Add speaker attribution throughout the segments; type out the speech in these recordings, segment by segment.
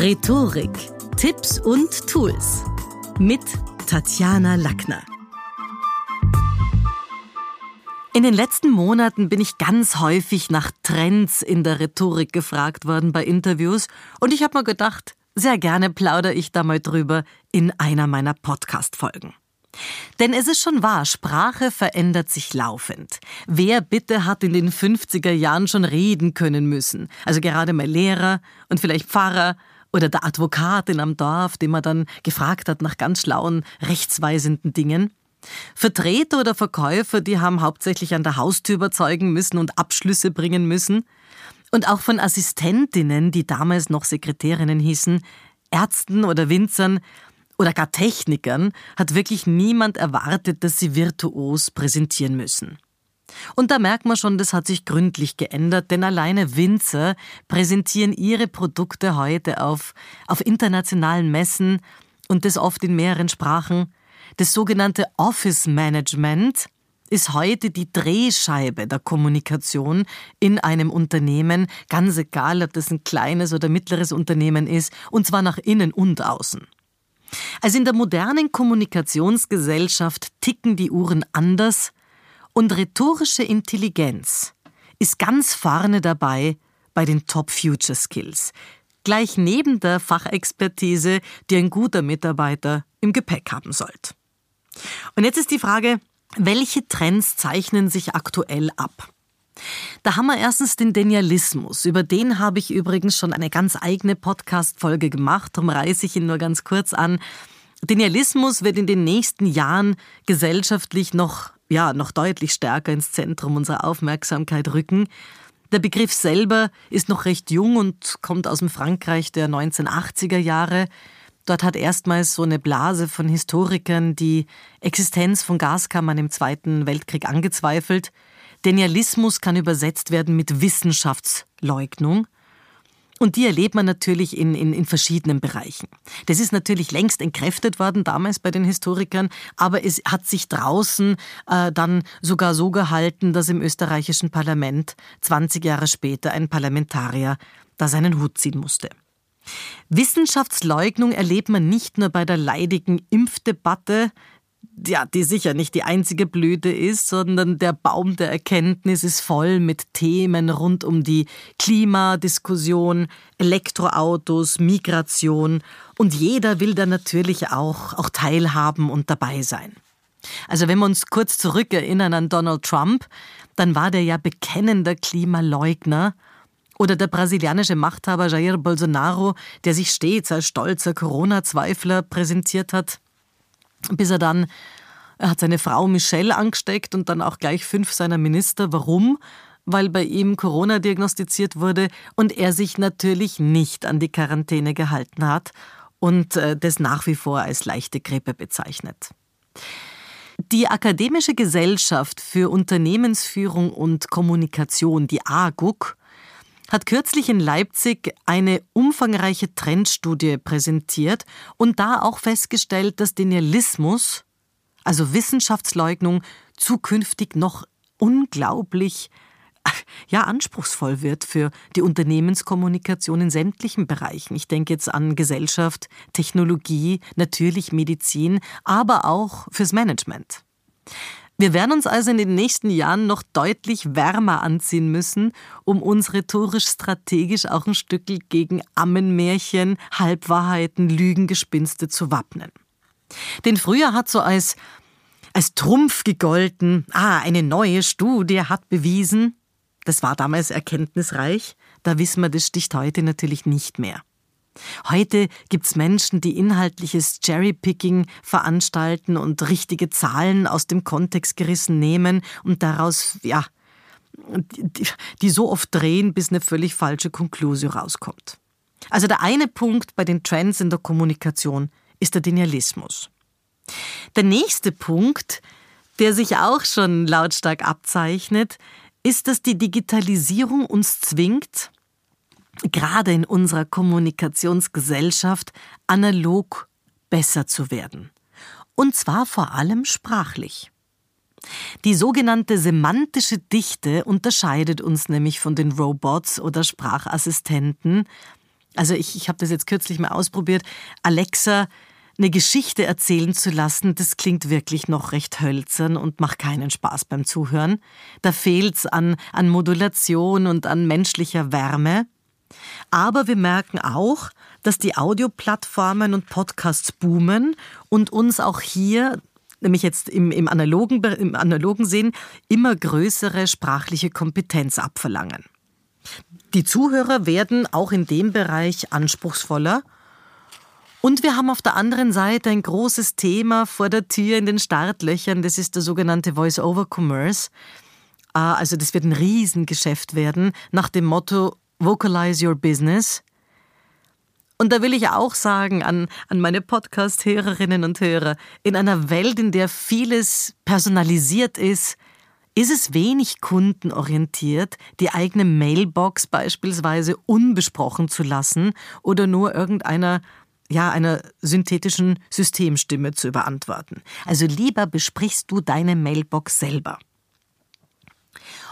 Speaker 1: Rhetorik, Tipps und Tools mit Tatjana Lackner. In den letzten Monaten bin ich ganz häufig nach Trends in der Rhetorik gefragt worden bei Interviews und ich habe mir gedacht, sehr gerne plaudere ich da mal drüber in einer meiner Podcast-Folgen. Denn es ist schon wahr, Sprache verändert sich laufend. Wer bitte hat in den 50er Jahren schon reden können müssen? Also gerade mal Lehrer und vielleicht Pfarrer oder der Advokatin am Dorf, den man dann gefragt hat nach ganz schlauen, rechtsweisenden Dingen. Vertreter oder Verkäufer, die haben hauptsächlich an der Haustür überzeugen müssen und Abschlüsse bringen müssen. Und auch von Assistentinnen, die damals noch Sekretärinnen hießen, Ärzten oder Winzern, oder gar Technikern hat wirklich niemand erwartet, dass sie virtuos präsentieren müssen. Und da merkt man schon, das hat sich gründlich geändert, denn alleine Winzer präsentieren ihre Produkte heute auf, auf internationalen Messen und das oft in mehreren Sprachen. Das sogenannte Office Management ist heute die Drehscheibe der Kommunikation in einem Unternehmen, ganz egal, ob das ein kleines oder mittleres Unternehmen ist, und zwar nach innen und außen. Also in der modernen Kommunikationsgesellschaft ticken die Uhren anders und rhetorische Intelligenz ist ganz vorne dabei bei den Top Future Skills, gleich neben der Fachexpertise, die ein guter Mitarbeiter im Gepäck haben sollte. Und jetzt ist die Frage, welche Trends zeichnen sich aktuell ab? Da haben wir erstens den Denialismus. Über den habe ich übrigens schon eine ganz eigene Podcast-Folge gemacht. Darum reiße ich ihn nur ganz kurz an. Denialismus wird in den nächsten Jahren gesellschaftlich noch, ja, noch deutlich stärker ins Zentrum unserer Aufmerksamkeit rücken. Der Begriff selber ist noch recht jung und kommt aus dem Frankreich der 1980er Jahre. Dort hat erstmals so eine Blase von Historikern die Existenz von Gaskammern im Zweiten Weltkrieg angezweifelt. Denialismus kann übersetzt werden mit Wissenschaftsleugnung. Und die erlebt man natürlich in, in, in verschiedenen Bereichen. Das ist natürlich längst entkräftet worden, damals bei den Historikern, aber es hat sich draußen äh, dann sogar so gehalten, dass im österreichischen Parlament 20 Jahre später ein Parlamentarier da seinen Hut ziehen musste. Wissenschaftsleugnung erlebt man nicht nur bei der leidigen Impfdebatte, ja, die sicher nicht die einzige Blüte ist, sondern der Baum der Erkenntnis ist voll mit Themen rund um die Klimadiskussion, Elektroautos, Migration. Und jeder will da natürlich auch, auch teilhaben und dabei sein. Also wenn wir uns kurz zurückerinnern an Donald Trump, dann war der ja bekennender Klimaleugner. Oder der brasilianische Machthaber Jair Bolsonaro, der sich stets als stolzer Corona-Zweifler präsentiert hat bis er dann, er hat seine Frau Michelle angesteckt und dann auch gleich fünf seiner Minister. Warum? Weil bei ihm Corona diagnostiziert wurde und er sich natürlich nicht an die Quarantäne gehalten hat und äh, das nach wie vor als leichte Grippe bezeichnet. Die Akademische Gesellschaft für Unternehmensführung und Kommunikation, die AGUK, hat kürzlich in Leipzig eine umfangreiche Trendstudie präsentiert und da auch festgestellt, dass Denialismus, also Wissenschaftsleugnung, zukünftig noch unglaublich ja, anspruchsvoll wird für die Unternehmenskommunikation in sämtlichen Bereichen. Ich denke jetzt an Gesellschaft, Technologie, natürlich Medizin, aber auch fürs Management. Wir werden uns also in den nächsten Jahren noch deutlich wärmer anziehen müssen, um uns rhetorisch-strategisch auch ein Stück gegen Ammenmärchen, Halbwahrheiten, Lügengespinste zu wappnen. Denn früher hat so als, als Trumpf gegolten, ah, eine neue Studie hat bewiesen, das war damals erkenntnisreich, da wissen wir, das sticht heute natürlich nicht mehr. Heute gibt's Menschen, die inhaltliches Cherrypicking veranstalten und richtige Zahlen aus dem Kontext gerissen nehmen und daraus, ja, die, die so oft drehen, bis eine völlig falsche Konklusion rauskommt. Also der eine Punkt bei den Trends in der Kommunikation ist der Denialismus. Der nächste Punkt, der sich auch schon lautstark abzeichnet, ist, dass die Digitalisierung uns zwingt, gerade in unserer Kommunikationsgesellschaft analog besser zu werden. Und zwar vor allem sprachlich. Die sogenannte semantische Dichte unterscheidet uns nämlich von den Robots oder Sprachassistenten. Also ich, ich habe das jetzt kürzlich mal ausprobiert. Alexa eine Geschichte erzählen zu lassen, das klingt wirklich noch recht hölzern und macht keinen Spaß beim Zuhören. Da fehlt's an, an Modulation und an menschlicher Wärme. Aber wir merken auch, dass die Audioplattformen und Podcasts boomen und uns auch hier, nämlich jetzt im, im, analogen, im analogen Sinn, immer größere sprachliche Kompetenz abverlangen. Die Zuhörer werden auch in dem Bereich anspruchsvoller und wir haben auf der anderen Seite ein großes Thema vor der Tür in den Startlöchern. Das ist der sogenannte Voice-over-Commerce. Ah, also das wird ein Riesengeschäft werden nach dem Motto Vocalize Your Business. Und da will ich auch sagen an, an meine Podcast-Hörerinnen und Hörer, in einer Welt, in der vieles personalisiert ist, ist es wenig kundenorientiert, die eigene Mailbox beispielsweise unbesprochen zu lassen oder nur irgendeiner ja, einer synthetischen Systemstimme zu überantworten. Also lieber besprichst du deine Mailbox selber.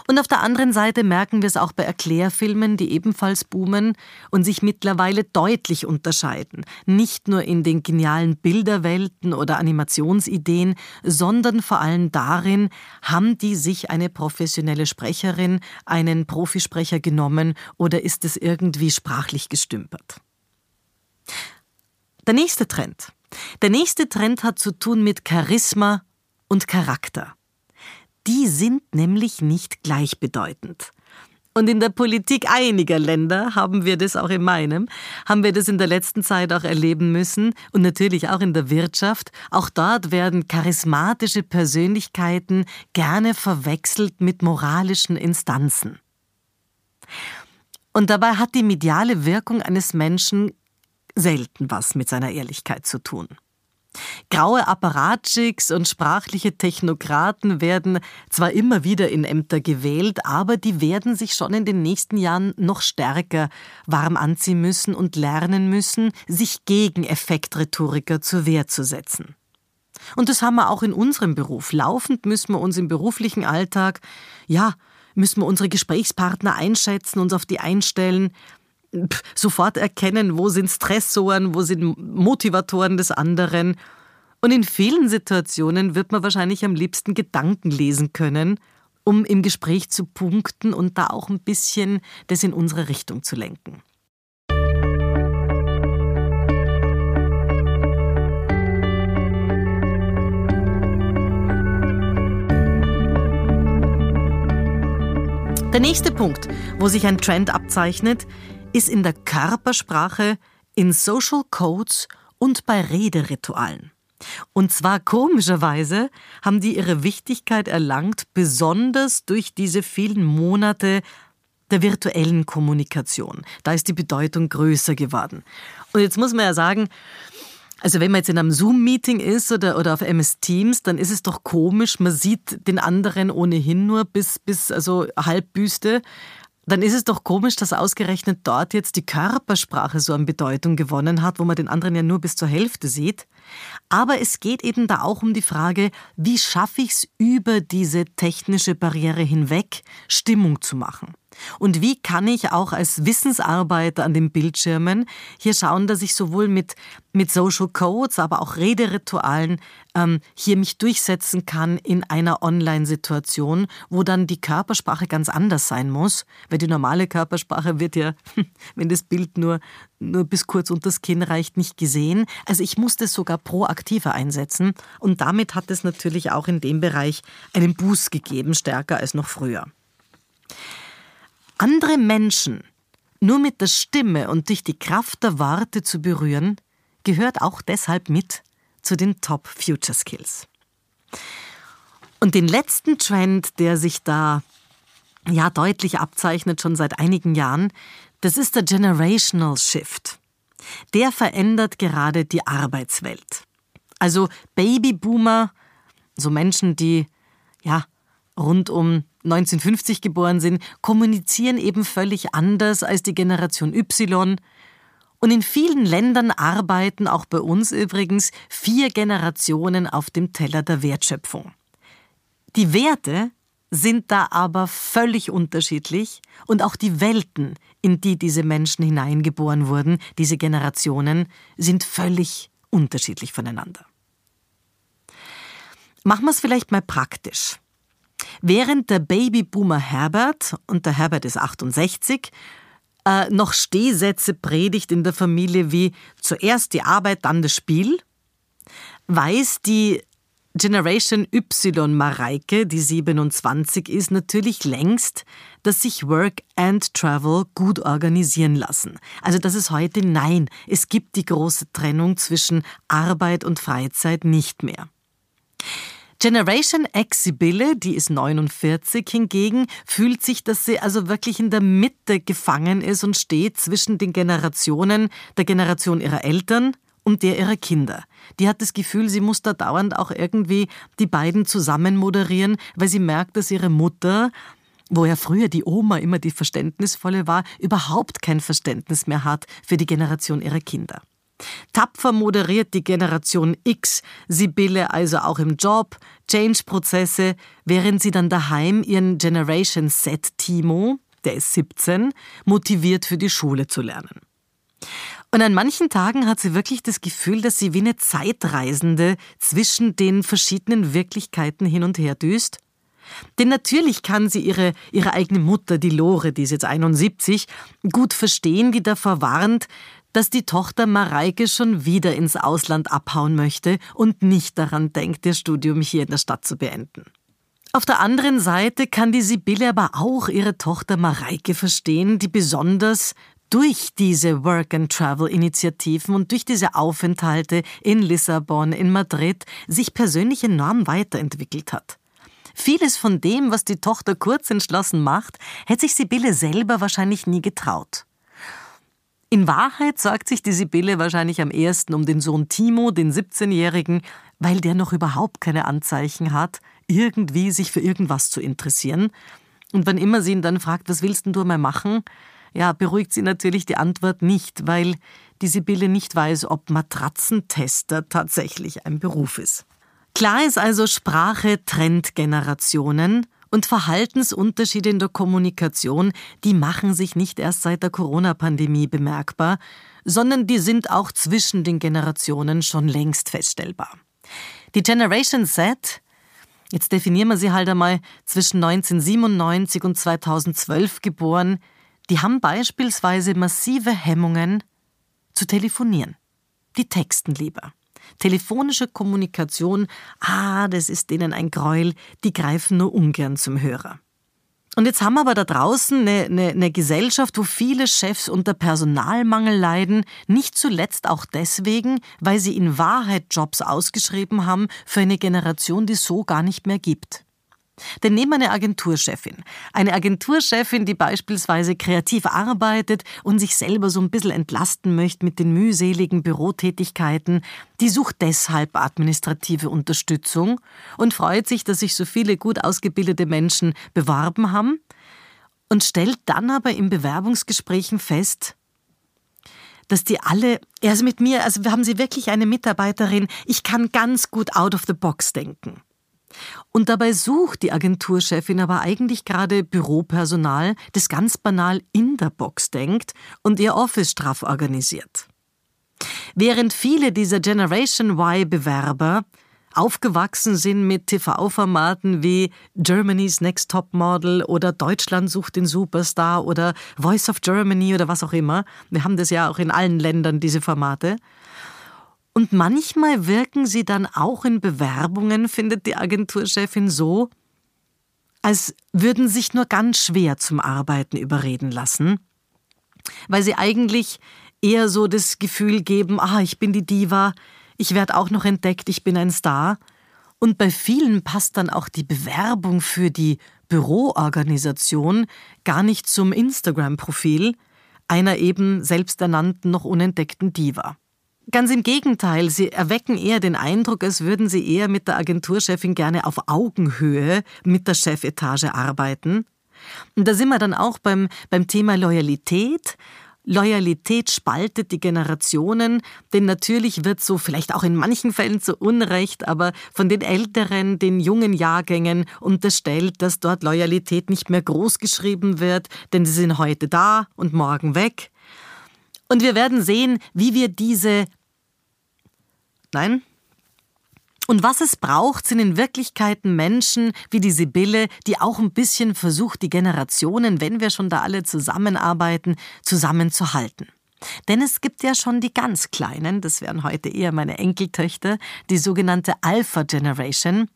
Speaker 1: Und auf der anderen Seite merken wir es auch bei Erklärfilmen, die ebenfalls boomen und sich mittlerweile deutlich unterscheiden. Nicht nur in den genialen Bilderwelten oder Animationsideen, sondern vor allem darin, haben die sich eine professionelle Sprecherin, einen Profisprecher genommen oder ist es irgendwie sprachlich gestümpert? Der nächste Trend. Der nächste Trend hat zu tun mit Charisma und Charakter. Die sind nämlich nicht gleichbedeutend. Und in der Politik einiger Länder haben wir das auch in meinem, haben wir das in der letzten Zeit auch erleben müssen und natürlich auch in der Wirtschaft. Auch dort werden charismatische Persönlichkeiten gerne verwechselt mit moralischen Instanzen. Und dabei hat die mediale Wirkung eines Menschen selten was mit seiner Ehrlichkeit zu tun. Graue Apparatschicks und sprachliche Technokraten werden zwar immer wieder in Ämter gewählt, aber die werden sich schon in den nächsten Jahren noch stärker warm anziehen müssen und lernen müssen, sich gegen Effektrhetoriker zur Wehr zu setzen. Und das haben wir auch in unserem Beruf. Laufend müssen wir uns im beruflichen Alltag, ja, müssen wir unsere Gesprächspartner einschätzen, uns auf die einstellen, sofort erkennen, wo sind Stressoren, wo sind Motivatoren des anderen. Und in vielen Situationen wird man wahrscheinlich am liebsten Gedanken lesen können, um im Gespräch zu punkten und da auch ein bisschen das in unsere Richtung zu lenken. Der nächste Punkt, wo sich ein Trend abzeichnet, ist in der Körpersprache, in Social Codes und bei Rederitualen. Und zwar komischerweise haben die ihre Wichtigkeit erlangt, besonders durch diese vielen Monate der virtuellen Kommunikation. Da ist die Bedeutung größer geworden. Und jetzt muss man ja sagen, also wenn man jetzt in einem Zoom-Meeting ist oder, oder auf MS Teams, dann ist es doch komisch, man sieht den anderen ohnehin nur bis, bis also Halbbüste dann ist es doch komisch, dass ausgerechnet dort jetzt die Körpersprache so an Bedeutung gewonnen hat, wo man den anderen ja nur bis zur Hälfte sieht. Aber es geht eben da auch um die Frage, wie schaffe ich es über diese technische Barriere hinweg, Stimmung zu machen. Und wie kann ich auch als Wissensarbeiter an den Bildschirmen hier schauen, dass ich sowohl mit, mit Social Codes, aber auch Rederitualen ähm, hier mich durchsetzen kann in einer Online-Situation, wo dann die Körpersprache ganz anders sein muss, weil die normale Körpersprache wird ja, wenn das Bild nur, nur bis kurz unter das Kinn reicht, nicht gesehen. Also ich muss das sogar proaktiver einsetzen und damit hat es natürlich auch in dem Bereich einen Boost gegeben, stärker als noch früher. Andere Menschen nur mit der Stimme und durch die Kraft der Worte zu berühren, gehört auch deshalb mit zu den Top Future Skills. Und den letzten Trend, der sich da ja deutlich abzeichnet schon seit einigen Jahren, das ist der Generational Shift. Der verändert gerade die Arbeitswelt. Also Babyboomer, so Menschen, die ja rund um 1950 geboren sind, kommunizieren eben völlig anders als die Generation Y. Und in vielen Ländern arbeiten, auch bei uns übrigens, vier Generationen auf dem Teller der Wertschöpfung. Die Werte, sind da aber völlig unterschiedlich und auch die Welten, in die diese Menschen hineingeboren wurden, diese Generationen, sind völlig unterschiedlich voneinander. Machen wir es vielleicht mal praktisch. Während der Babyboomer Herbert, und der Herbert ist 68, äh, noch Stehsätze predigt in der Familie wie zuerst die Arbeit, dann das Spiel, weiß die Generation Y Mareike, die 27 ist, natürlich längst, dass sich Work and Travel gut organisieren lassen. Also dass es heute nein, es gibt die große Trennung zwischen Arbeit und Freizeit nicht mehr. Generation X Sibylle, die ist 49 hingegen, fühlt sich, dass sie also wirklich in der Mitte gefangen ist und steht zwischen den Generationen, der Generation ihrer Eltern und der ihrer Kinder. Die hat das Gefühl, sie muss da dauernd auch irgendwie die beiden zusammen moderieren, weil sie merkt, dass ihre Mutter wo ja früher die Oma immer die Verständnisvolle war, überhaupt kein Verständnis mehr hat für die Generation ihrer Kinder. Tapfer moderiert die Generation X Sibylle also auch im Job, Change-Prozesse, während sie dann daheim ihren Generation Z Timo, der ist 17, motiviert für die Schule zu lernen. Und an manchen Tagen hat sie wirklich das Gefühl, dass sie wie eine Zeitreisende zwischen den verschiedenen Wirklichkeiten hin und her düst. Denn natürlich kann sie ihre, ihre eigene Mutter, die Lore, die ist jetzt 71, gut verstehen, die davor warnt, dass die Tochter Mareike schon wieder ins Ausland abhauen möchte und nicht daran denkt, ihr Studium hier in der Stadt zu beenden. Auf der anderen Seite kann die Sibylle aber auch ihre Tochter Mareike verstehen, die besonders durch diese Work-and-Travel-Initiativen und durch diese Aufenthalte in Lissabon, in Madrid sich persönlich enorm weiterentwickelt hat. Vieles von dem, was die Tochter kurz entschlossen macht, hätte sich Sibylle selber wahrscheinlich nie getraut. In Wahrheit sorgt sich die Sibylle wahrscheinlich am ersten um den Sohn Timo, den 17-Jährigen, weil der noch überhaupt keine Anzeichen hat, irgendwie sich für irgendwas zu interessieren. Und wann immer sie ihn dann fragt, was willst denn du mal machen? Ja, beruhigt sie natürlich die Antwort nicht, weil die Sibylle nicht weiß, ob Matratzentester tatsächlich ein Beruf ist. Klar ist also, Sprache trennt Generationen und Verhaltensunterschiede in der Kommunikation, die machen sich nicht erst seit der Corona-Pandemie bemerkbar, sondern die sind auch zwischen den Generationen schon längst feststellbar. Die Generation Z, jetzt definieren wir sie halt einmal, zwischen 1997 und 2012 geboren, die haben beispielsweise massive Hemmungen zu telefonieren. Die texten lieber. Telefonische Kommunikation, ah, das ist denen ein Gräuel, die greifen nur ungern zum Hörer. Und jetzt haben wir aber da draußen eine, eine, eine, Gesellschaft, wo viele Chefs unter Personalmangel leiden, nicht zuletzt auch deswegen, weil sie in Wahrheit Jobs ausgeschrieben haben für eine Generation, die es so gar nicht mehr gibt. Denn nehmen wir eine Agenturchefin. Eine Agenturchefin, die beispielsweise kreativ arbeitet und sich selber so ein bisschen entlasten möchte mit den mühseligen Bürotätigkeiten, die sucht deshalb administrative Unterstützung und freut sich, dass sich so viele gut ausgebildete Menschen beworben haben und stellt dann aber in Bewerbungsgesprächen fest, dass die alle, also mit mir, also haben sie wirklich eine Mitarbeiterin, ich kann ganz gut out of the box denken. Und dabei sucht die Agenturchefin aber eigentlich gerade Büropersonal, das ganz banal in der Box denkt und ihr Office straff organisiert. Während viele dieser Generation Y-Bewerber aufgewachsen sind mit TV-Formaten wie Germany's Next Top Model oder Deutschland sucht den Superstar oder Voice of Germany oder was auch immer. Wir haben das ja auch in allen Ländern, diese Formate. Und manchmal wirken sie dann auch in Bewerbungen, findet die Agenturchefin so, als würden sich nur ganz schwer zum Arbeiten überreden lassen, weil sie eigentlich eher so das Gefühl geben, ah, ich bin die Diva, ich werde auch noch entdeckt, ich bin ein Star. Und bei vielen passt dann auch die Bewerbung für die Büroorganisation gar nicht zum Instagram-Profil einer eben selbsternannten noch unentdeckten Diva. Ganz im Gegenteil, sie erwecken eher den Eindruck, als würden sie eher mit der Agenturchefin gerne auf Augenhöhe mit der Chefetage arbeiten. Und da sind wir dann auch beim, beim Thema Loyalität. Loyalität spaltet die Generationen, denn natürlich wird so vielleicht auch in manchen Fällen zu Unrecht, aber von den älteren, den jungen Jahrgängen unterstellt, dass dort Loyalität nicht mehr groß geschrieben wird, denn sie sind heute da und morgen weg. Und wir werden sehen, wie wir diese Nein, und was es braucht, sind in Wirklichkeit Menschen wie die Sibylle, die auch ein bisschen versucht, die Generationen, wenn wir schon da alle zusammenarbeiten, zusammenzuhalten. Denn es gibt ja schon die ganz Kleinen, das wären heute eher meine Enkeltöchter, die sogenannte Alpha Generation.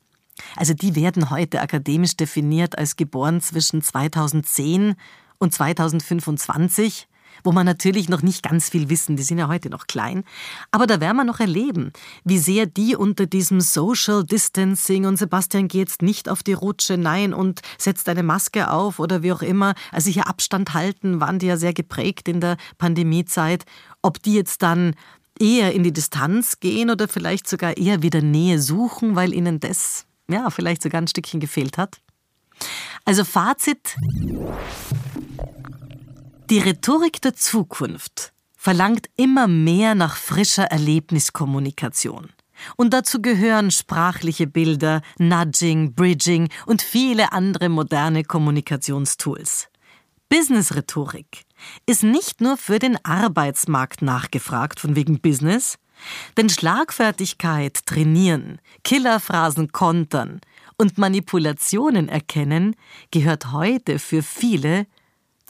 Speaker 1: Also die werden heute akademisch definiert als geboren zwischen 2010 und 2025 wo man natürlich noch nicht ganz viel wissen, die sind ja heute noch klein, aber da werden wir noch erleben, wie sehr die unter diesem Social Distancing und Sebastian geht jetzt nicht auf die Rutsche, nein und setzt eine Maske auf oder wie auch immer, also hier Abstand halten, waren die ja sehr geprägt in der Pandemiezeit, ob die jetzt dann eher in die Distanz gehen oder vielleicht sogar eher wieder Nähe suchen, weil ihnen das ja vielleicht sogar ein Stückchen gefehlt hat. Also Fazit, die Rhetorik der Zukunft verlangt immer mehr nach frischer Erlebniskommunikation. Und dazu gehören sprachliche Bilder, Nudging, Bridging und viele andere moderne Kommunikationstools. Business-Rhetorik ist nicht nur für den Arbeitsmarkt nachgefragt, von wegen Business, denn Schlagfertigkeit trainieren, Killerphrasen kontern und Manipulationen erkennen gehört heute für viele